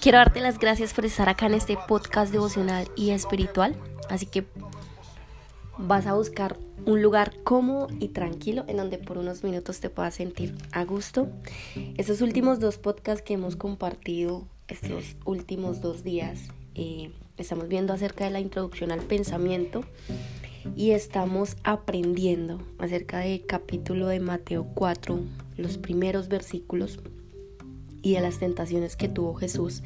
Quiero darte las gracias por estar acá en este podcast devocional y espiritual. Así que vas a buscar un lugar cómodo y tranquilo en donde por unos minutos te puedas sentir a gusto. Estos últimos dos podcasts que hemos compartido estos últimos dos días, eh, estamos viendo acerca de la introducción al pensamiento y estamos aprendiendo acerca del capítulo de Mateo 4, los primeros versículos y de las tentaciones que tuvo Jesús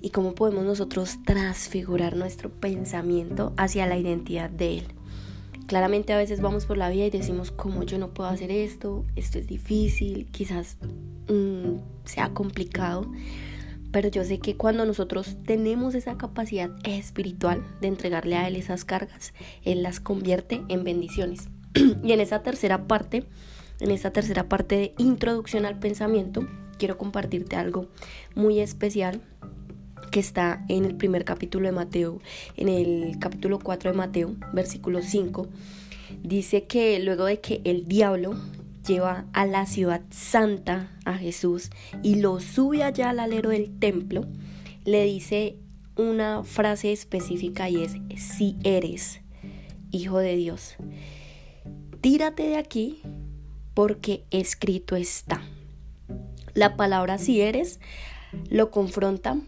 y cómo podemos nosotros transfigurar nuestro pensamiento hacia la identidad de Él. Claramente a veces vamos por la vida y decimos, ¿cómo yo no puedo hacer esto? Esto es difícil, quizás mm, sea complicado. Pero yo sé que cuando nosotros tenemos esa capacidad espiritual de entregarle a Él esas cargas, Él las convierte en bendiciones. y en esa tercera parte, en esta tercera parte de introducción al pensamiento, quiero compartirte algo muy especial que está en el primer capítulo de Mateo, en el capítulo 4 de Mateo, versículo 5. Dice que luego de que el diablo lleva a la ciudad santa a Jesús y lo sube allá al alero del templo, le dice una frase específica y es, si eres hijo de Dios, tírate de aquí porque escrito está. La palabra si eres lo confronta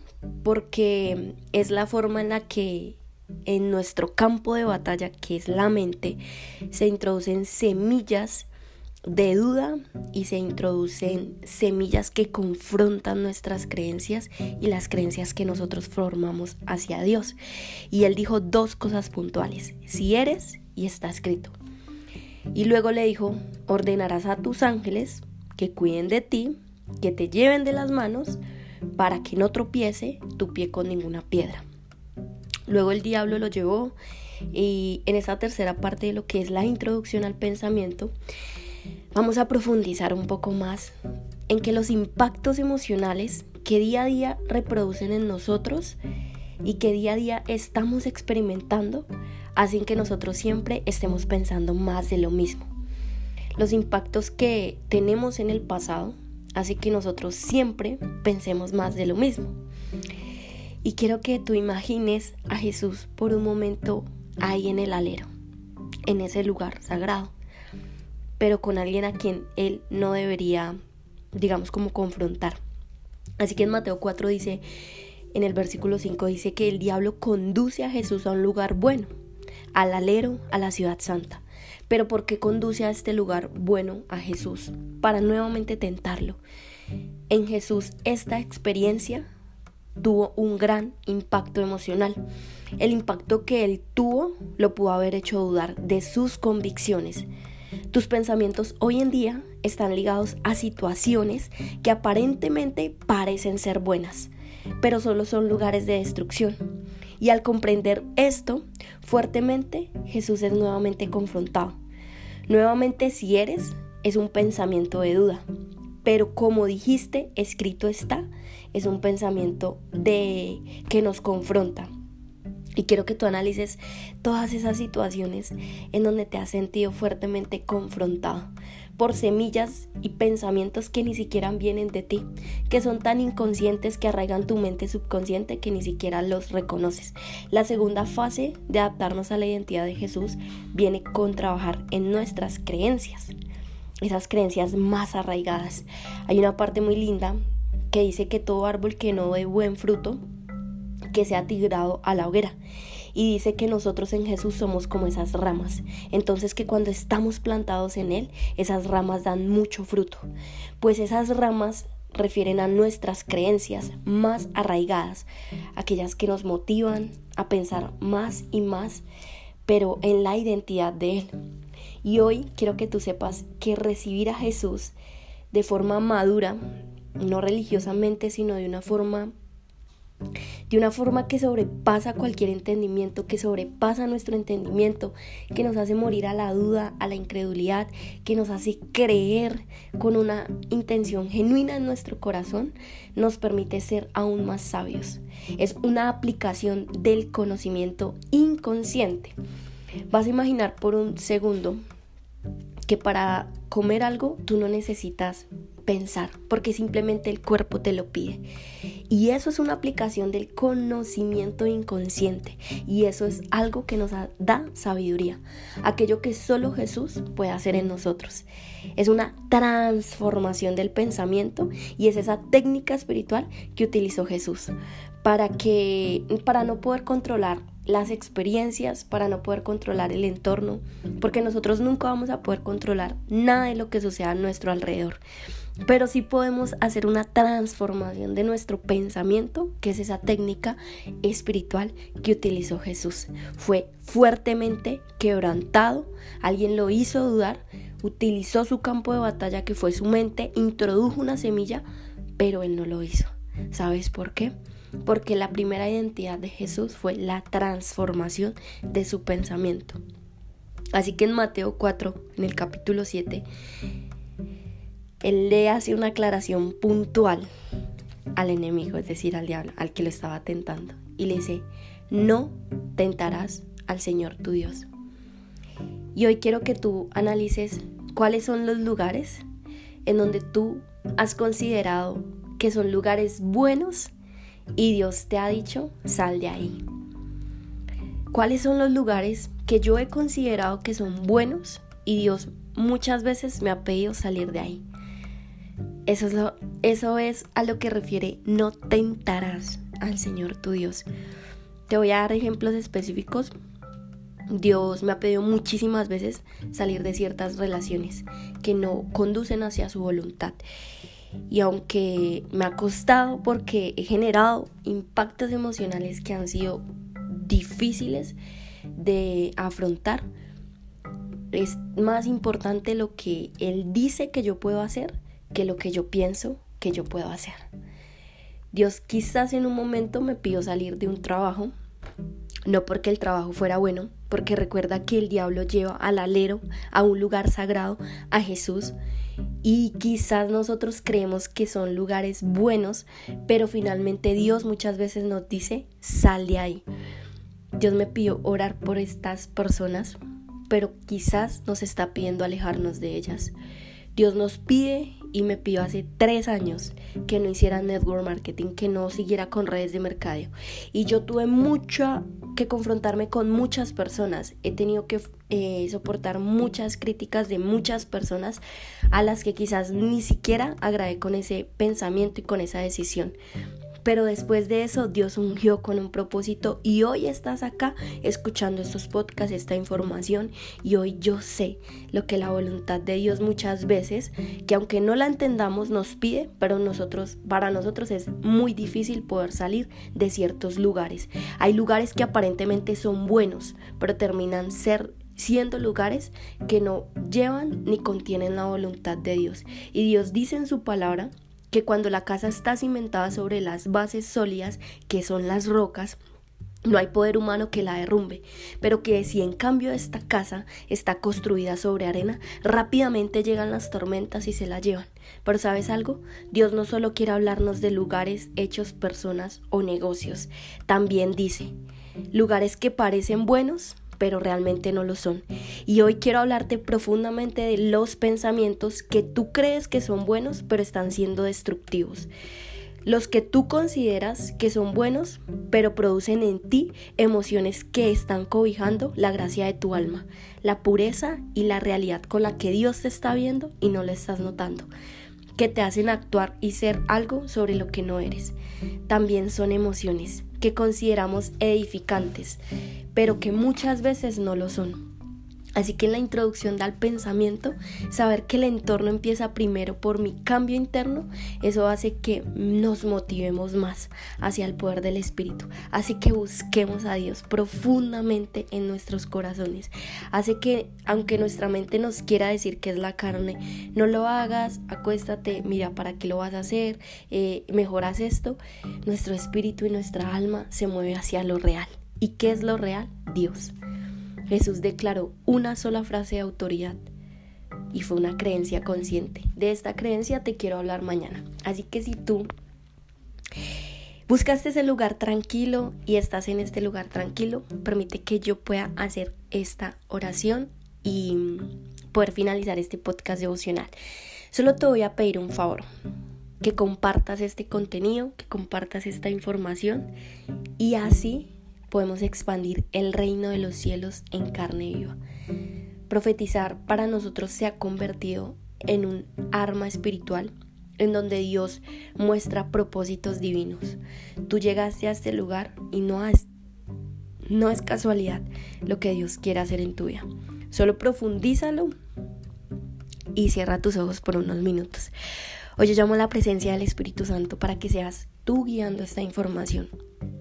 porque es la forma en la que en nuestro campo de batalla, que es la mente, se introducen semillas de duda y se introducen semillas que confrontan nuestras creencias y las creencias que nosotros formamos hacia Dios. Y él dijo dos cosas puntuales, si eres y está escrito. Y luego le dijo, ordenarás a tus ángeles que cuiden de ti, que te lleven de las manos, para que no tropiece tu pie con ninguna piedra. Luego el diablo lo llevó y en esa tercera parte de lo que es la introducción al pensamiento, vamos a profundizar un poco más en que los impactos emocionales que día a día reproducen en nosotros y que día a día estamos experimentando hacen que nosotros siempre estemos pensando más de lo mismo. Los impactos que tenemos en el pasado hacen que nosotros siempre pensemos más de lo mismo. Y quiero que tú imagines a Jesús por un momento ahí en el alero, en ese lugar sagrado, pero con alguien a quien él no debería, digamos, como confrontar. Así que en Mateo 4 dice, en el versículo 5 dice que el diablo conduce a Jesús a un lugar bueno, al alero, a la ciudad santa. Pero ¿por qué conduce a este lugar bueno a Jesús? Para nuevamente tentarlo. En Jesús esta experiencia tuvo un gran impacto emocional. El impacto que él tuvo lo pudo haber hecho dudar de sus convicciones. Tus pensamientos hoy en día están ligados a situaciones que aparentemente parecen ser buenas, pero solo son lugares de destrucción. Y al comprender esto fuertemente, Jesús es nuevamente confrontado. Nuevamente si eres, es un pensamiento de duda. Pero como dijiste, escrito está, es un pensamiento de que nos confronta. Y quiero que tú analices todas esas situaciones en donde te has sentido fuertemente confrontado por semillas y pensamientos que ni siquiera vienen de ti, que son tan inconscientes que arraigan tu mente subconsciente que ni siquiera los reconoces. La segunda fase de adaptarnos a la identidad de Jesús viene con trabajar en nuestras creencias, esas creencias más arraigadas. Hay una parte muy linda que dice que todo árbol que no dé buen fruto, que sea tirado a la hoguera. Y dice que nosotros en Jesús somos como esas ramas. Entonces que cuando estamos plantados en Él, esas ramas dan mucho fruto. Pues esas ramas refieren a nuestras creencias más arraigadas, aquellas que nos motivan a pensar más y más, pero en la identidad de Él. Y hoy quiero que tú sepas que recibir a Jesús de forma madura, no religiosamente, sino de una forma de una forma que sobrepasa cualquier entendimiento, que sobrepasa nuestro entendimiento, que nos hace morir a la duda, a la incredulidad, que nos hace creer con una intención genuina en nuestro corazón, nos permite ser aún más sabios. Es una aplicación del conocimiento inconsciente. Vas a imaginar por un segundo que para comer algo tú no necesitas pensar, porque simplemente el cuerpo te lo pide. Y eso es una aplicación del conocimiento inconsciente. Y eso es algo que nos da sabiduría. Aquello que solo Jesús puede hacer en nosotros. Es una transformación del pensamiento y es esa técnica espiritual que utilizó Jesús para que para no poder controlar las experiencias, para no poder controlar el entorno, porque nosotros nunca vamos a poder controlar nada de lo que suceda a nuestro alrededor. Pero sí podemos hacer una transformación de nuestro pensamiento, que es esa técnica espiritual que utilizó Jesús. Fue fuertemente quebrantado, alguien lo hizo dudar, utilizó su campo de batalla que fue su mente, introdujo una semilla, pero él no lo hizo. ¿Sabes por qué? Porque la primera identidad de Jesús fue la transformación de su pensamiento. Así que en Mateo 4, en el capítulo 7, él le hace una aclaración puntual al enemigo, es decir, al diablo, al que lo estaba tentando. Y le dice, no tentarás al Señor tu Dios. Y hoy quiero que tú analices cuáles son los lugares en donde tú has considerado que son lugares buenos y Dios te ha dicho, sal de ahí. ¿Cuáles son los lugares que yo he considerado que son buenos y Dios muchas veces me ha pedido salir de ahí? Eso es, a lo que refiere no tentarás al Señor tu Dios. Te voy a dar ejemplos específicos. Dios me ha pedido muchísimas veces salir de ciertas relaciones que no conducen hacia su voluntad. Y aunque me ha costado porque he generado impactos emocionales que han sido difíciles de afrontar, es más importante lo que Él dice que yo puedo hacer que lo que yo pienso que yo puedo hacer. Dios quizás en un momento me pidió salir de un trabajo, no porque el trabajo fuera bueno, porque recuerda que el diablo lleva al alero, a un lugar sagrado, a Jesús, y quizás nosotros creemos que son lugares buenos, pero finalmente Dios muchas veces nos dice, sal de ahí. Dios me pidió orar por estas personas, pero quizás nos está pidiendo alejarnos de ellas. Dios nos pide y me pidió hace tres años que no hiciera network marketing, que no siguiera con redes de mercadeo. Y yo tuve mucha que confrontarme con muchas personas. He tenido que eh, soportar muchas críticas de muchas personas a las que quizás ni siquiera agradé con ese pensamiento y con esa decisión. Pero después de eso, Dios ungió con un propósito y hoy estás acá escuchando estos podcasts, esta información y hoy yo sé lo que la voluntad de Dios muchas veces, que aunque no la entendamos, nos pide, pero nosotros, para nosotros es muy difícil poder salir de ciertos lugares. Hay lugares que aparentemente son buenos, pero terminan siendo lugares que no llevan ni contienen la voluntad de Dios. Y Dios dice en su palabra que cuando la casa está cimentada sobre las bases sólidas, que son las rocas, no hay poder humano que la derrumbe, pero que si en cambio esta casa está construida sobre arena, rápidamente llegan las tormentas y se la llevan. Pero sabes algo, Dios no solo quiere hablarnos de lugares, hechos, personas o negocios, también dice, lugares que parecen buenos, pero realmente no lo son. Y hoy quiero hablarte profundamente de los pensamientos que tú crees que son buenos, pero están siendo destructivos. Los que tú consideras que son buenos, pero producen en ti emociones que están cobijando la gracia de tu alma, la pureza y la realidad con la que Dios te está viendo y no le estás notando que te hacen actuar y ser algo sobre lo que no eres. También son emociones que consideramos edificantes, pero que muchas veces no lo son. Así que en la introducción al pensamiento, saber que el entorno empieza primero por mi cambio interno, eso hace que nos motivemos más hacia el poder del Espíritu. Hace que busquemos a Dios profundamente en nuestros corazones. Hace que, aunque nuestra mente nos quiera decir que es la carne, no lo hagas, acuéstate, mira para qué lo vas a hacer, eh, mejoras esto, nuestro espíritu y nuestra alma se mueve hacia lo real. ¿Y qué es lo real? Dios. Jesús declaró una sola frase de autoridad y fue una creencia consciente. De esta creencia te quiero hablar mañana. Así que si tú buscaste ese lugar tranquilo y estás en este lugar tranquilo, permite que yo pueda hacer esta oración y poder finalizar este podcast devocional. Solo te voy a pedir un favor, que compartas este contenido, que compartas esta información y así podemos expandir el reino de los cielos en carne viva. Profetizar para nosotros se ha convertido en un arma espiritual en donde Dios muestra propósitos divinos. Tú llegaste a este lugar y no es, no es casualidad lo que Dios quiere hacer en tu vida. Solo profundízalo y cierra tus ojos por unos minutos. Hoy yo llamo la presencia del Espíritu Santo para que seas tú guiando esta información.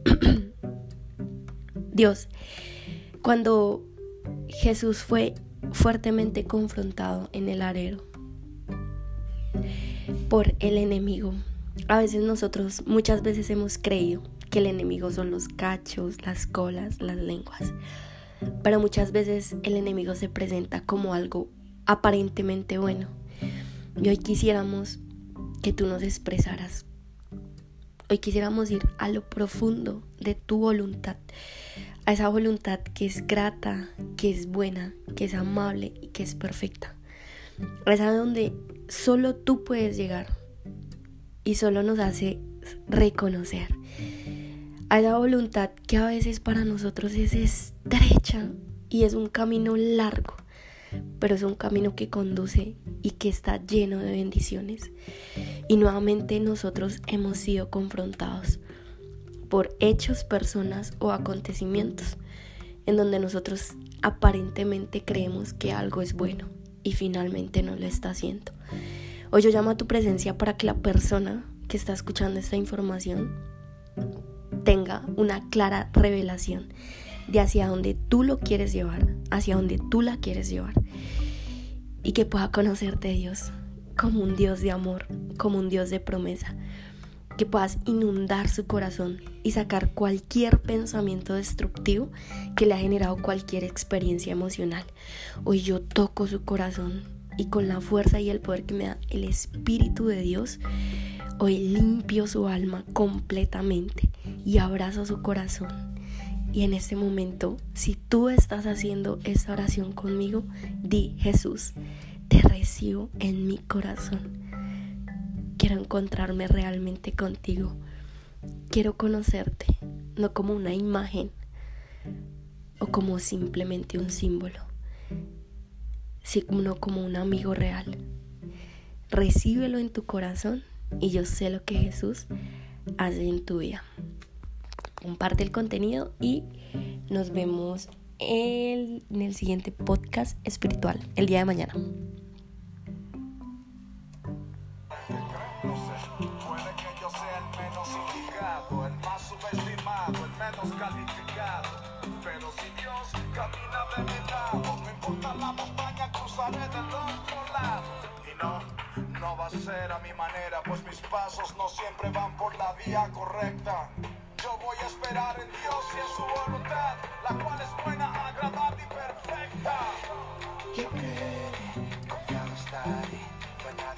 Dios, cuando Jesús fue fuertemente confrontado en el arero por el enemigo, a veces nosotros muchas veces hemos creído que el enemigo son los cachos, las colas, las lenguas, pero muchas veces el enemigo se presenta como algo aparentemente bueno. Y hoy quisiéramos que tú nos expresaras Hoy quisiéramos ir a lo profundo de tu voluntad, a esa voluntad que es grata, que es buena, que es amable y que es perfecta. A esa donde solo tú puedes llegar y solo nos hace reconocer. A esa voluntad que a veces para nosotros es estrecha y es un camino largo pero es un camino que conduce y que está lleno de bendiciones. Y nuevamente nosotros hemos sido confrontados por hechos, personas o acontecimientos en donde nosotros aparentemente creemos que algo es bueno y finalmente no lo está haciendo. Hoy yo llamo a tu presencia para que la persona que está escuchando esta información tenga una clara revelación de hacia donde tú lo quieres llevar, hacia donde tú la quieres llevar. Y que pueda conocerte Dios como un Dios de amor, como un Dios de promesa. Que puedas inundar su corazón y sacar cualquier pensamiento destructivo que le ha generado cualquier experiencia emocional. Hoy yo toco su corazón y con la fuerza y el poder que me da el Espíritu de Dios, hoy limpio su alma completamente y abrazo su corazón y en este momento, si tú estás haciendo esta oración conmigo, di Jesús, te recibo en mi corazón. Quiero encontrarme realmente contigo. Quiero conocerte, no como una imagen o como simplemente un símbolo, sino como un amigo real. Recíbelo en tu corazón y yo sé lo que Jesús hace en tu vida comparte el contenido y nos vemos en el siguiente podcast espiritual el día de mañana. Y no, no va a ser a mi manera, pues mis pasos no siempre van por la vía correcta. Voy a esperar en Dios y en su voluntad, la cual es buena, agradable y perfecta. Yo creeré, confiado estaré, no hay nada